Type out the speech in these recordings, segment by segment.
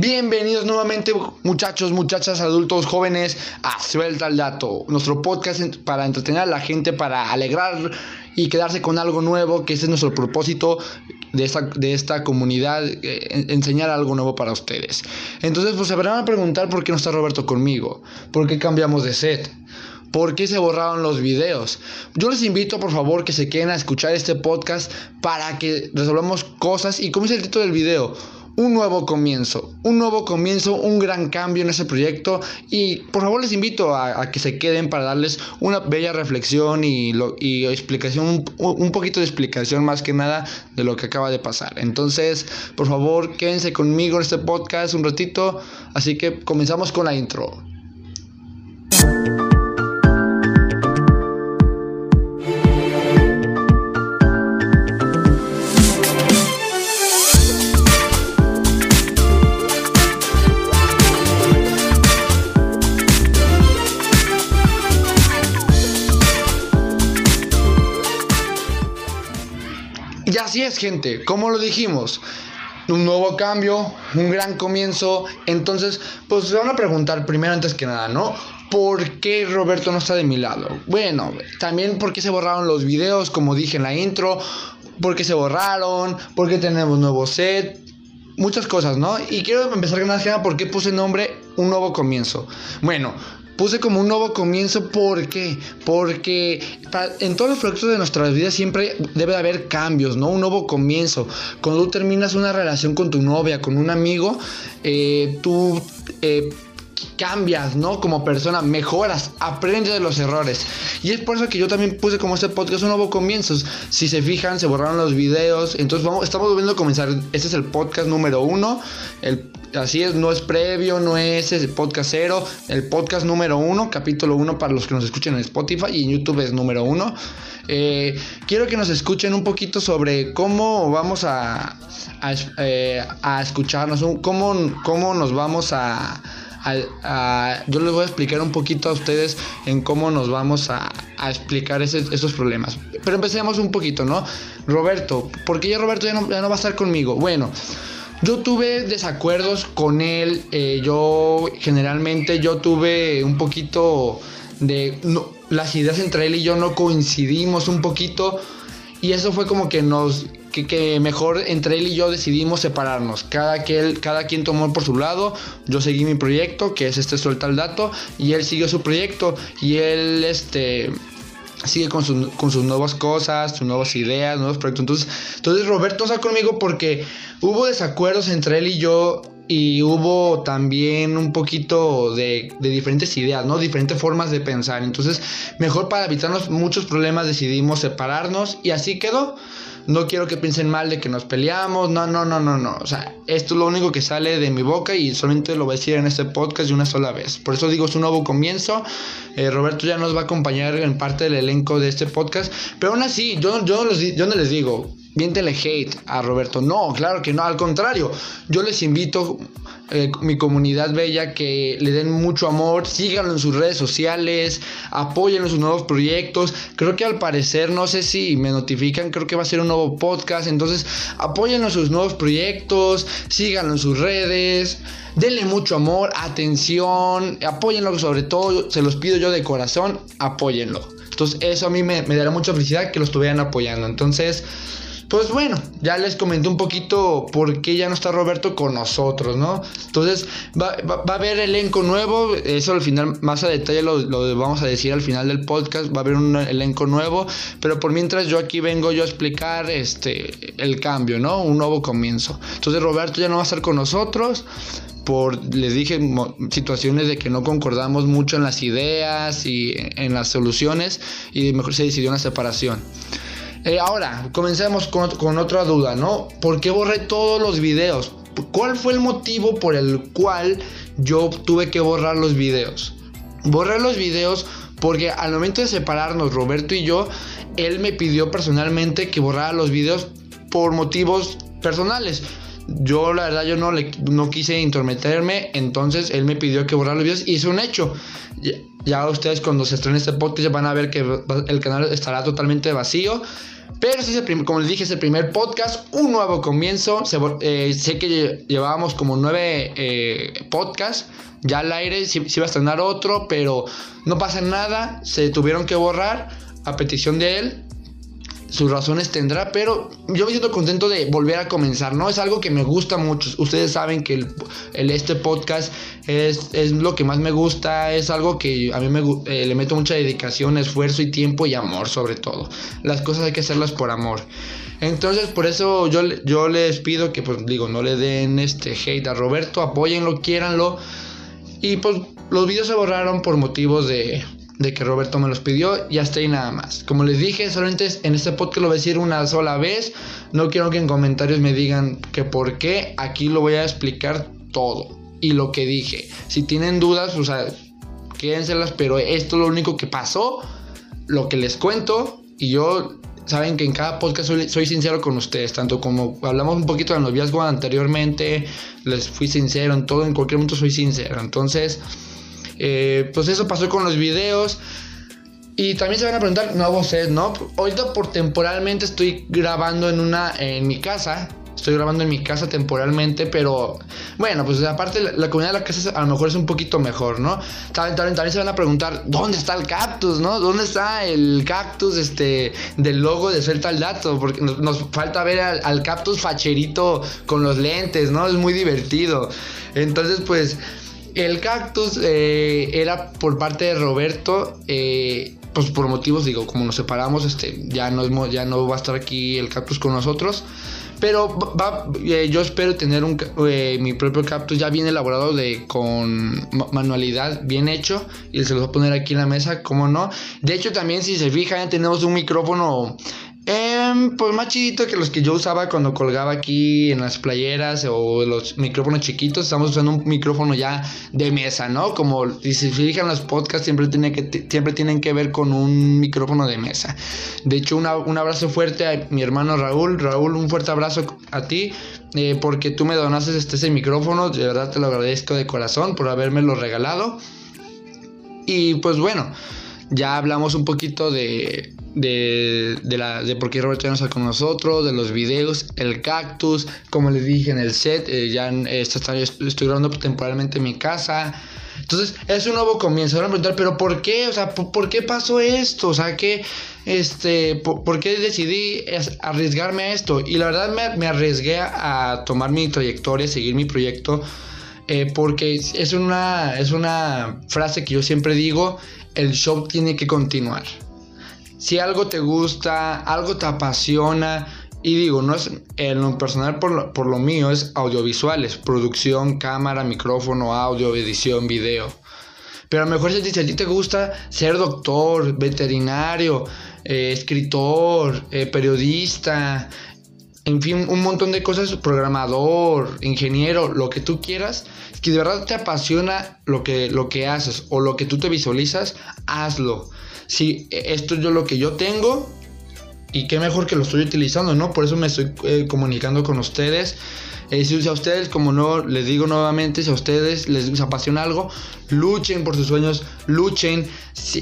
Bienvenidos nuevamente muchachos, muchachas, adultos, jóvenes a Suelta el Dato, nuestro podcast para entretener a la gente, para alegrar y quedarse con algo nuevo, que ese es nuestro propósito de esta, de esta comunidad, eh, enseñar algo nuevo para ustedes. Entonces pues se van a preguntar por qué no está Roberto conmigo, por qué cambiamos de set. ¿Por qué se borraron los videos? Yo les invito por favor que se queden a escuchar este podcast para que resolvamos cosas y como es el título del video, un nuevo comienzo, un nuevo comienzo, un gran cambio en ese proyecto y por favor les invito a, que se queden para darles una bella reflexión y, explicación, un, poquito de explicación más que nada de lo que acaba de pasar. Entonces, por favor, quédense conmigo en este podcast un ratito, así que comenzamos con la intro. Es, gente, como lo dijimos, un nuevo cambio, un gran comienzo. Entonces, pues se van a preguntar primero antes que nada, ¿no? ¿Por qué Roberto no está de mi lado? Bueno, también porque se borraron los videos, como dije en la intro, porque se borraron, porque tenemos nuevo set, muchas cosas, ¿no? Y quiero empezar con una escena por qué puse nombre Un Nuevo Comienzo. Bueno, puse como un nuevo comienzo. ¿Por qué? Porque en todos los proyectos de nuestras vidas siempre debe haber cambios, ¿no? Un nuevo comienzo. Cuando tú terminas una relación con tu novia, con un amigo, eh, tú... Eh, cambias, ¿no? Como persona, mejoras, aprendes de los errores. Y es por eso que yo también puse como este podcast un nuevo comienzo. Si se fijan, se borraron los videos. Entonces vamos, estamos volviendo a comenzar. Este es el podcast número uno. El, así es, no es previo, no es el podcast cero. El podcast número uno, capítulo uno para los que nos escuchen en Spotify y en YouTube es número uno. Eh, quiero que nos escuchen un poquito sobre cómo vamos a, a, eh, a escucharnos, cómo, cómo nos vamos a yo les voy a explicar un poquito a ustedes en cómo nos vamos a, explicar esos problemas. Pero empecemos un poquito, ¿no? Roberto, ¿por qué ya Roberto ya no, va a estar conmigo? Bueno. Yo tuve desacuerdos con él, eh, yo generalmente yo tuve un poquito de... las ideas entre él y yo no coincidimos un poquito y eso fue como que nos que, mejor entre él y yo decidimos separarnos. Cada, que él, cada quien tomó por su lado. Yo seguí mi proyecto, que es este suelta el dato, y él siguió su proyecto y él este sigue con, con, sus nuevas cosas, sus nuevas ideas, nuevos proyectos. Entonces, entonces Roberto está conmigo porque hubo desacuerdos entre él y yo y hubo también un poquito de, de, diferentes ideas, ¿no? Diferentes formas de pensar. Entonces, mejor para evitarnos muchos problemas decidimos separarnos y así quedó no quiero que piensen mal de que nos peleamos, no, no, no, no, no. O sea, esto es lo único que sale de mi boca y solamente lo voy a decir en este podcast de una sola vez. Por eso digo, es un nuevo comienzo. Eh, Roberto ya nos va a acompañar en parte del elenco de este podcast. Pero aún así, yo, yo, yo no les digo, Viéntele hate a Roberto. No, claro que no, al contrario. Yo les invito, eh, mi comunidad bella, que le den mucho amor, síganlo en sus redes sociales, apoyen sus nuevos proyectos. Creo que al parecer, no sé si me notifican, creo que va a ser un nuevo podcast. Entonces, apóyenlo en sus nuevos proyectos, síganlo en sus redes. Denle mucho amor, atención, apóyenlo sobre todo, se los pido yo de corazón, apóyenlo. Entonces eso a mí me, me dará mucha felicidad que lo estuvieran apoyando. Entonces, pues bueno, ya les comenté un poquito por qué ya no está Roberto con nosotros, ¿no? Entonces va, a haber elenco nuevo, eso al final, más a detalle lo, vamos a decir al final del podcast, va a haber un elenco nuevo, pero por mientras yo aquí vengo yo a explicar este, el cambio, ¿no? Un nuevo comienzo. Entonces Roberto ya no va a estar con nosotros, por, les dije, situaciones de que no concordamos mucho en las ideas y en las soluciones y mejor se decidió una separación. Eh, ahora, comencemos con, otra duda, ¿no? ¿Por qué borré todos los videos? ¿Cuál fue el motivo por el cual yo tuve que borrar los videos? Borré los videos porque al momento de separarnos, Roberto y yo, él me pidió personalmente que borrara los videos por motivos personales. Yo la verdad yo no, le, no quise intrometerme, entonces él me pidió que borrara los videos y es un hecho. Ya, ustedes cuando se estrene este podcast van a ver que el canal estará totalmente vacío. Pero como les dije, es el primer podcast, un nuevo comienzo. Eh, sé que llevábamos como nueve eh, podcasts ya al aire, si iba a estrenar otro, pero no pasa nada, se tuvieron que borrar a petición de él sus razones tendrá, pero yo me siento contento de volver a comenzar, ¿no? Es algo que me gusta mucho. Ustedes saben que el, este podcast es, es, lo que más me gusta, es algo que a mí me, eh, le meto mucha dedicación, esfuerzo y tiempo y amor sobre todo. Las cosas hay que hacerlas por amor. Entonces, por eso yo, yo les pido que, pues digo, no le den este hate a Roberto, apóyenlo, quiéranlo. Y pues los videos se borraron por motivos de, de que Roberto me los pidió y hasta ahí nada más. Como les dije, solamente en este podcast lo voy a decir una sola vez. No quiero que en comentarios me digan que por qué. Aquí lo voy a explicar todo y lo que dije. Si tienen dudas, o sea, quédenselas, pero esto es lo único que pasó, lo que les cuento y yo saben que en cada podcast soy, sincero con ustedes, tanto como hablamos un poquito del noviazgo anteriormente, les fui sincero en todo, en cualquier momento soy sincero. Entonces, eh, pues eso pasó con los videos. Y también se van a preguntar nuevo set, ¿no? Ahorita por temporalmente estoy grabando en una en mi casa. Estoy grabando en mi casa temporalmente, pero bueno, pues aparte la, comunidad de la casa a lo mejor es un poquito mejor, ¿no? También, también, se van a preguntar, ¿dónde está el cactus, no? ¿Dónde está el cactus este, del logo de Suelta el Dato? Porque nos, falta ver al, al, cactus facherito con los lentes, ¿no? Es muy divertido. Entonces, pues el cactus eh, era por parte de Roberto, eh, pues por motivos, digo, como nos separamos, este, ya no, ya no va a estar aquí el cactus con nosotros. Pero va, eh, yo espero tener un, mi propio cactus ya bien elaborado de, con manualidad, bien hecho. Y se los voy a poner aquí en la mesa, como no. De hecho, también si se fijan, tenemos un micrófono eh, pues más chidito que los que yo usaba cuando colgaba aquí en las playeras o los micrófonos chiquitos. Estamos usando un micrófono ya de mesa, ¿no? Como si se fijan los podcasts siempre, tiene que, siempre tienen que ver con un micrófono de mesa. De hecho, un abrazo fuerte a mi hermano Raúl. Raúl, un fuerte abrazo a ti eh, porque tú me donaste este, ese micrófono. De verdad te lo agradezco de corazón por habérmelo regalado. Y pues bueno, ya hablamos un poquito de, de, de, la, de por qué Roberto ya no está con nosotros, de los videos, el cactus, como les dije en el set, eh, ya estoy, estoy grabando temporalmente en mi casa. Entonces, es un nuevo comienzo. Van a preguntar, ¿pero por qué? O sea, ¿por, qué pasó esto? O sea, ¿qué, este, por, qué decidí arriesgarme a esto? Y la verdad me, me arriesgué a tomar mi trayectoria, seguir mi proyecto. Eh, porque es una, es una frase que yo siempre digo, el show tiene que continuar si algo te gusta, algo te apasiona, y digo, no es en lo personal por lo, por lo mío, es audiovisuales, producción, cámara, micrófono, audio, edición, video. Pero a lo mejor si a ti te gusta ser doctor, veterinario, eh, escritor, eh, periodista, en fin, un montón de cosas, programador, ingeniero, lo que tú quieras, que de verdad te apasiona lo que, lo que haces o lo que tú te visualizas, hazlo si esto es yo lo que yo tengo y qué mejor que lo estoy utilizando, ¿no? Por eso me estoy eh, comunicando con ustedes. Eh, si a ustedes, como no, les digo nuevamente, si a ustedes les apasiona algo, luchen por sus sueños, luchen,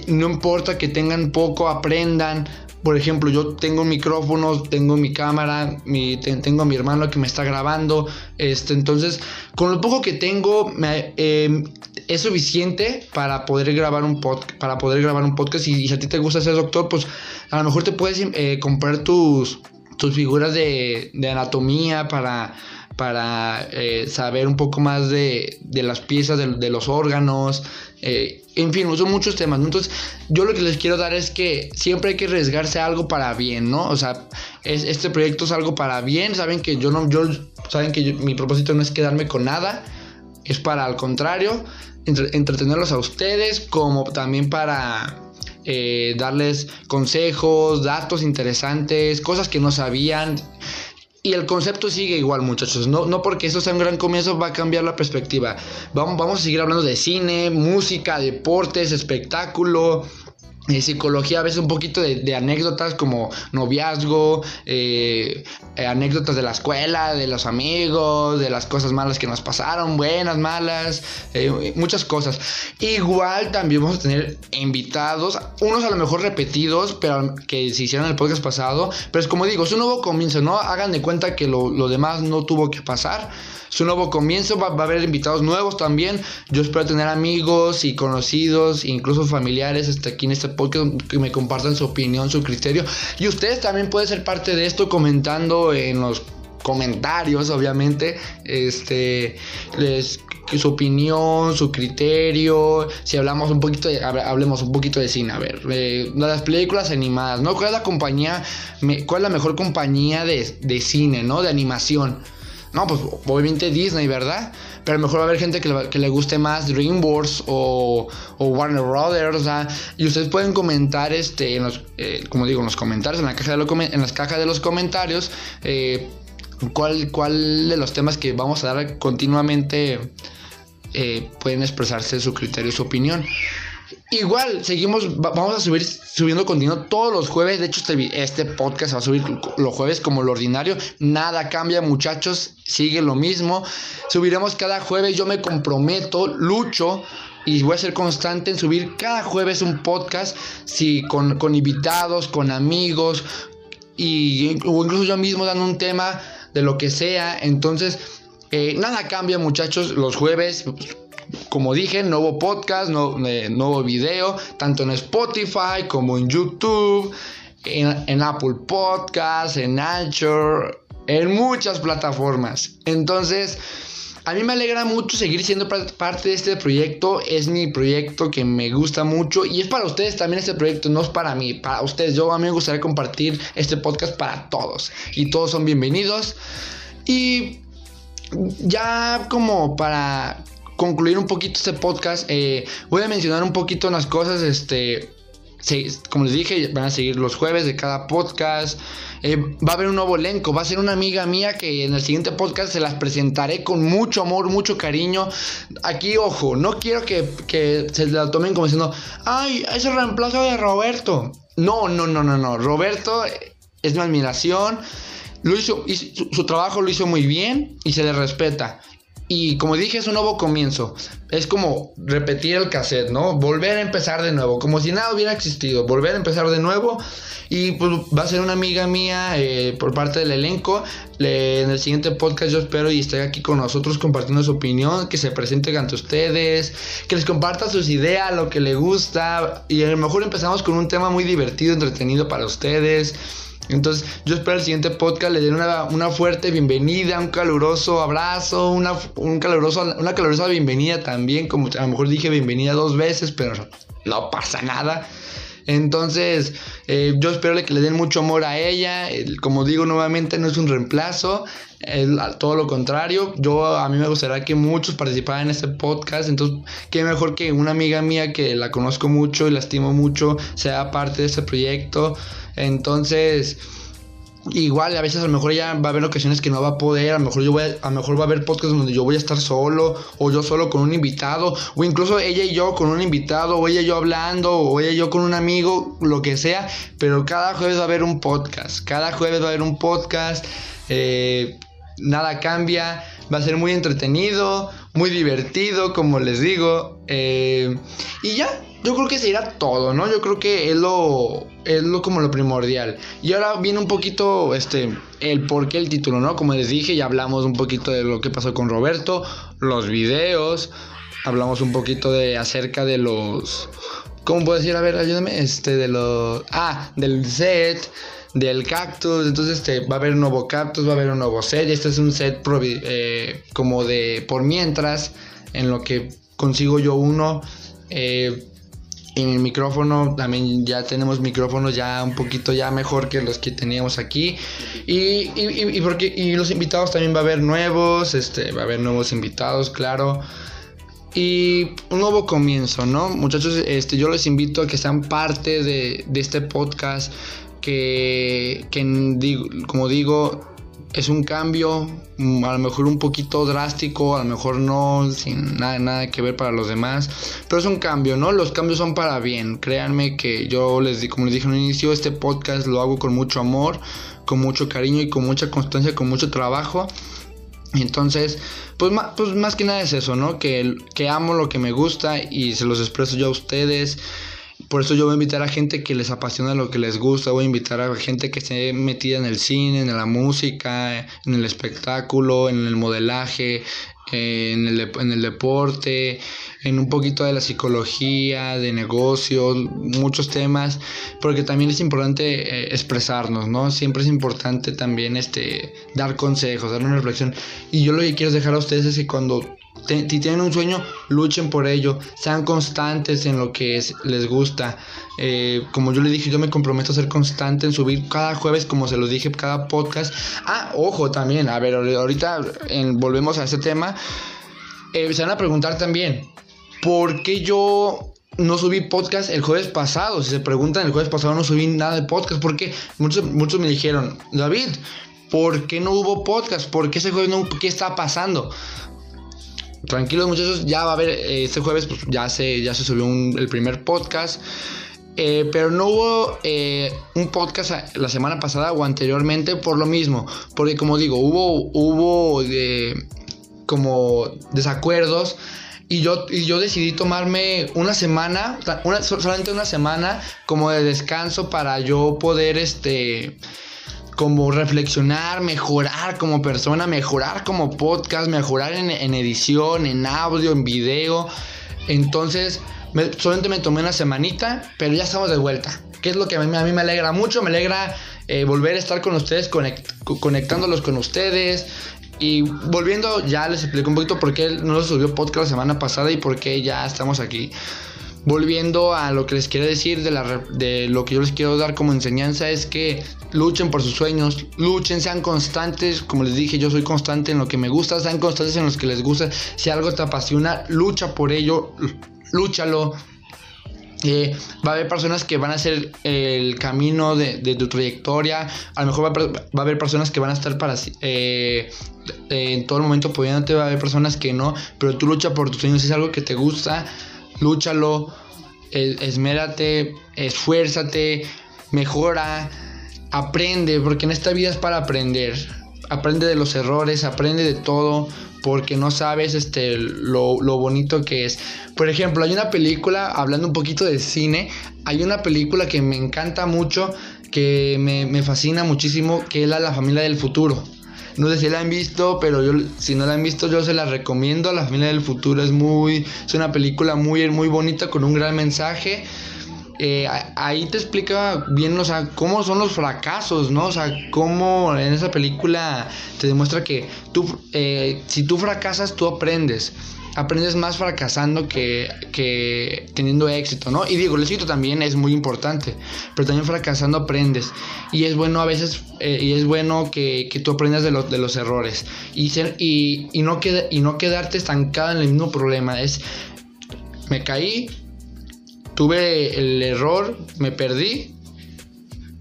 no importa que tengan poco, aprendan, por ejemplo, yo tengo micrófonos, tengo mi cámara, mi, tengo a mi hermano que me está grabando. Este, entonces, con lo poco que tengo, em, es suficiente para poder grabar un podcast. Para poder grabar un podcast. Y, si a ti te gusta ser doctor, pues a lo mejor te puedes eh, comprar tus, tus figuras de, de anatomía para para eh, saber un poco más de, de las piezas, de, los órganos, eh, en fin, son muchos temas. Entonces, yo lo que les quiero dar es que siempre hay que arriesgarse a algo para bien, ¿no? O sea, es, este proyecto es algo para bien. Saben que yo no, yo, saben que mi propósito no es quedarme con nada, es para al contrario, entretenerlos a ustedes, como también para eh, darles consejos, datos interesantes, cosas que no sabían. Y el concepto sigue igual, muchachos. No, no porque esto sea un gran comienzo va a cambiar la perspectiva. Vamos, vamos a seguir hablando de cine, música, deportes, espectáculo. Psicología, a veces un poquito de, anécdotas como noviazgo, eh, eh, anécdotas de la escuela, de los amigos, de las cosas malas que nos pasaron, buenas, malas, eh, muchas cosas. Igual también vamos a tener invitados, unos a lo mejor repetidos, pero que se hicieron el podcast pasado, pero es como digo, es un nuevo comienzo, ¿no? Hagan de cuenta que lo, lo demás no tuvo que pasar su nuevo comienzo. Va, a haber invitados nuevos también. Yo espero tener amigos y conocidos, incluso familiares, hasta aquí en este que me compartan su opinión, su criterio. Y ustedes también pueden ser parte de esto comentando en los comentarios, obviamente. Este, les su opinión, su criterio, si hablamos un poquito de, hablemos un poquito de cine, a ver, de las películas animadas, ¿no? ¿Cuál es la compañía, cuál la mejor compañía de, de cine, ¿no? De animación. No, pues obviamente Disney, ¿verdad? Pero mejor va a haber gente que le, guste más DreamWorks o, o Warner Brothers, sea, Y ustedes pueden comentar, este, en los, eh, como digo, en los comentarios, en, la caja en las cajas de los comentarios, eh, cuál, cuál de los temas que vamos a dar continuamente eh, pueden expresarse su criterio su opinión. Igual, seguimos, vamos a subir subiendo contenido todos los jueves. De hecho, este, este podcast va a subir los jueves como lo ordinario. Nada cambia, muchachos. Sigue lo mismo. Subiremos cada jueves. Yo me comprometo, lucho y voy a ser constante en subir cada jueves un podcast. Si con, invitados, con amigos y, o incluso yo mismo dando un tema de lo que sea. Entonces, eh, nada cambia, muchachos. Los jueves como dije, nuevo podcast, eh, nuevo video, tanto en Spotify como en YouTube, en, Apple Podcasts, en Anchor, en muchas plataformas. Entonces, a mí me alegra mucho seguir siendo parte de este proyecto. Es mi proyecto que me gusta mucho. Y es para ustedes también este proyecto. No es para mí, para ustedes. Yo a mí me gustaría compartir este podcast para todos. Y todos son bienvenidos. Y ya como para concluir un poquito este podcast, eh, voy a mencionar un poquito unas cosas, este, como les dije, van a seguir los jueves de cada podcast. Eh, va a haber un nuevo elenco. Va a ser una amiga mía que en el siguiente podcast se las presentaré con mucho amor, mucho cariño. Aquí, ojo, no quiero que, se la tomen como diciendo, ay, es el reemplazo de Roberto. No, no, no, no, no. Roberto es mi admiración. Lo hizo, su trabajo lo hizo muy bien y se le respeta. Y como dije, es un nuevo comienzo. Es como repetir el cassette, ¿no? Volver a empezar de nuevo, como si nada hubiera existido. Volver a empezar de nuevo. Y pues va a ser una amiga mía eh, por parte del elenco. en el siguiente podcast yo espero y esté aquí con nosotros compartiendo su opinión, que se presente ante ustedes, que les comparta sus ideas, lo que le gusta. Y a lo mejor empezamos con un tema muy divertido, entretenido para ustedes. Entonces, yo espero el siguiente podcast le den una, fuerte bienvenida, un caluroso abrazo, una, un caluroso, una calurosa bienvenida también. Como a lo mejor dije bienvenida dos veces, pero no pasa nada. Entonces, eh, yo espero que le den mucho amor a ella. como digo nuevamente, no es un reemplazo, es todo lo contrario. Yo a mí me gustaría que muchos participaran en este podcast. Entonces, qué mejor que una amiga mía que la conozco mucho y la estimo mucho sea parte de este proyecto. Entonces, igual a veces a lo mejor ya va a haber ocasiones que no va a poder, a lo mejor yo voy a, lo mejor va a haber podcasts donde yo voy a estar solo o yo solo con un invitado o incluso ella y yo con un invitado o ella y yo hablando o ella y yo con un amigo, lo que sea, pero cada jueves va a haber un podcast, cada jueves va a haber un podcast, eh, nada cambia, va a ser muy entretenido, muy divertido, como les digo, eh, y ya, yo creo que se irá todo, ¿no? Yo creo que es lo, es lo como lo primordial. Y ahora viene un poquito, este, el por qué el título, ¿no? Como les dije, ya hablamos un poquito de lo que pasó con Roberto, los videos, hablamos un poquito de acerca de los, ¿cómo puedo decir? A ver, ayúdame, este, de los, ah, del set, del cactus, entonces este, va a haber un nuevo cactus, va a haber un nuevo set, este es un set eh, como de por mientras, en lo que consigo yo uno. Eh, en el micrófono también ya tenemos micrófonos ya un poquito ya mejor que los que teníamos aquí y, y, porque y los invitados también va a haber nuevos este va a haber nuevos invitados claro y un nuevo comienzo no muchachos este yo les invito a que sean parte de, de este podcast que, que como digo es un cambio, mm, a lo mejor un poquito drástico, a lo mejor no, sin nada, nada que ver para los demás, pero es un cambio, ¿no? Los cambios son para bien, créanme que yo les como les dije en un inicio, este podcast lo hago con mucho amor, con mucho cariño y con mucha constancia, con mucho trabajo. Entonces, pues, pues más que nada es eso, ¿no? Que, que amo lo que me gusta y se los expreso yo a ustedes. Por eso yo voy a invitar a gente que les apasiona lo que les gusta, voy a invitar a gente que esté metida en el cine, en la música, en el espectáculo, en el modelaje, en el, en el deporte, en un poquito de la psicología, de negocios, muchos temas, porque también es importante eh, expresarnos, ¿no? Siempre es importante también este, dar consejos, dar una reflexión. Y yo lo que quiero dejar a ustedes es que cuando si tienen un sueño, luchen por ello, sean constantes en lo que les gusta. Eh, como yo les dije, yo me comprometo a ser constante en subir cada jueves, como se los dije, cada podcast. Ah, ojo también, a ver, ahorita volvemos a ese tema. Eh, se van a preguntar también, ¿por qué yo no subí podcast el jueves pasado? Si se preguntan, el jueves pasado no subí nada de podcast, porque muchos, muchos me dijeron, David, ¿por qué no hubo podcast? ¿Por qué ese jueves no? ¿Qué está pasando? Tranquilos muchachos, ya va a haber, eh, este jueves pues, ya, se, ya se subió el primer podcast. Eh, pero no hubo eh, un podcast la semana pasada o anteriormente por lo mismo. Porque como digo, hubo, hubo como desacuerdos. Y yo, y yo decidí tomarme una semana, una, solamente una semana como de descanso para yo poder este como reflexionar, mejorar como persona, mejorar como podcast, mejorar en, edición, en audio, en video. Entonces, solamente me tomé una semanita, pero ya estamos de vuelta. Que es lo que a mí, me alegra mucho, me alegra eh, volver a estar con ustedes, conectándolos con ustedes. Y volviendo, ya les explico un poquito por qué no subió podcast la semana pasada y por qué ya estamos aquí volviendo a lo que les quiero decir de, la, de lo que yo les quiero dar como enseñanza es que luchen por sus sueños, luchen, sean constantes, como les dije, yo soy constante en lo que me gusta, sean constantes en los que les gusta, si algo te apasiona, lucha por ello, lúchalo. Eh, va a haber personas que van a hacer el camino de, tu trayectoria. A lo mejor va a, haber personas que van a estar para eh, en todo el momento apoyándote. Va a haber personas que no. Pero tú lucha por tus sueños. Si es algo que te gusta lúchalo, esmérate, esfuérzate, mejora, aprende, porque en esta vida es para aprender. Aprende de los errores, aprende de todo, porque no sabes este, lo, bonito que es. Por ejemplo, hay una película, hablando un poquito de cine, hay una película que me encanta mucho, que me, me fascina muchísimo, que es la, la familia del futuro. No sé si la han visto, pero yo si no la han visto yo se la recomiendo. La familia del futuro es muy es una película muy muy bonita con un gran mensaje. Eh, ahí te explica bien, o sea, cómo son los fracasos, ¿no? O sea, cómo en esa película te demuestra que tú, eh, si tú fracasas, tú aprendes aprendes más fracasando que, que, teniendo éxito, ¿no? Y digo, el éxito también es muy importante, pero también fracasando aprendes. Y es bueno a veces, eh, y es bueno que, que, tú aprendas de, de los errores. Y, ser, y, y, no y no quedarte estancado en el mismo problema. Es, me caí, tuve el error, me perdí,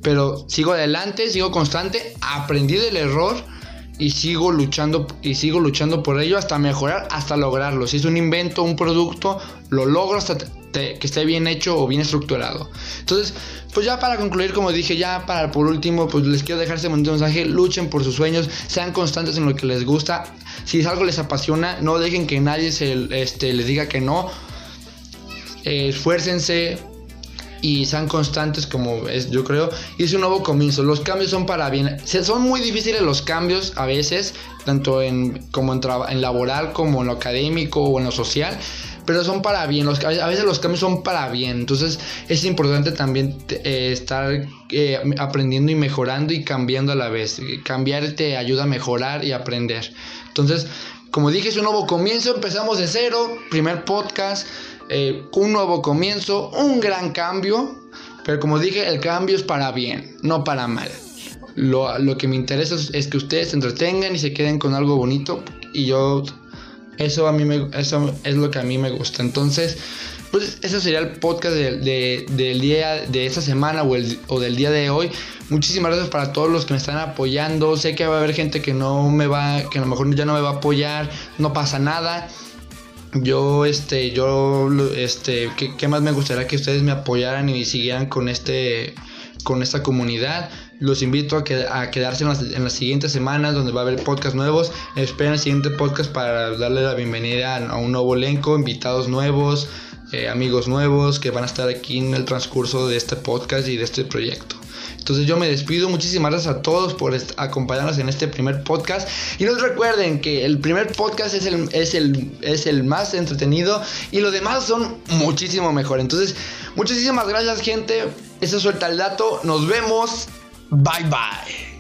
pero sigo adelante, sigo constante, aprendí del error y sigo luchando y sigo luchando por ello hasta mejorar, hasta lograrlo. Si es un invento, un producto, lo logro hasta que esté bien hecho o bien estructurado. Entonces, pues ya para concluir, como dije, ya para por último, pues les quiero dejar este mensaje, luchen por sus sueños, sean constantes en lo que les gusta. Si es algo les apasiona, no dejen que nadie se, este, les diga que no. Esfuércense, y sean constantes como es, yo creo. Y es un nuevo comienzo. Los cambios son para bien. Son muy difíciles los cambios a veces, tanto en, como en, en laboral como en lo académico o en lo social. Pero son para bien, los, a veces los cambios son para bien. Entonces es importante también eh, estar eh, aprendiendo y mejorando y cambiando a la vez. Cambiar te ayuda a mejorar y aprender. Entonces, como dije, es un nuevo comienzo. Empezamos de cero. Primer podcast. Eh, un nuevo comienzo, un gran cambio, pero como dije, el cambio es para bien, no para mal. Lo, que me interesa es, que ustedes se entretengan y se queden con algo bonito y yo Eso, a mí me, eso es lo que a mí me gusta. Entonces, pues ese sería el podcast de, del día de esta semana o, o del día de hoy. Muchísimas gracias para todos los que me están apoyando. Sé que va a haber gente que no me va, que a lo mejor ya no me va a apoyar. No pasa nada. Yo, este, yo, este, ¿qué, más me gustaría que ustedes me apoyaran y siguieran con este, con esta comunidad? Los invito a, que, a quedarse en las, en las, siguientes semanas donde va a haber podcast nuevos. Esperen el siguiente podcast para darle la bienvenida a un nuevo elenco, invitados nuevos, eh, amigos nuevos que van a estar aquí en el transcurso de este podcast y de este proyecto. Entonces yo me despido, muchísimas gracias a todos por acompañarnos en este primer podcast y no recuerden que el primer podcast es el, es el, es el más entretenido y los demás son muchísimo mejor. Entonces muchísimas gracias gente, eso suelta el dato, nos vemos, bye bye.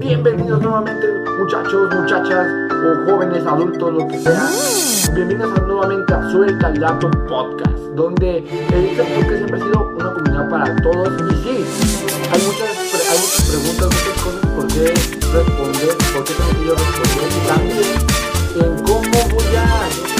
Bienvenidos nuevamente muchachos, muchachas o jóvenes, adultos, lo que sea bienvenidos nuevamente a Suelta el Dato Podcast, donde este podcast siempre ha sido una comunidad para todos. Y sí, hay muchas, pre hay muchas preguntas, muchas cosas por qué responder, por qué tengo que yo responder, y también en cómo voy a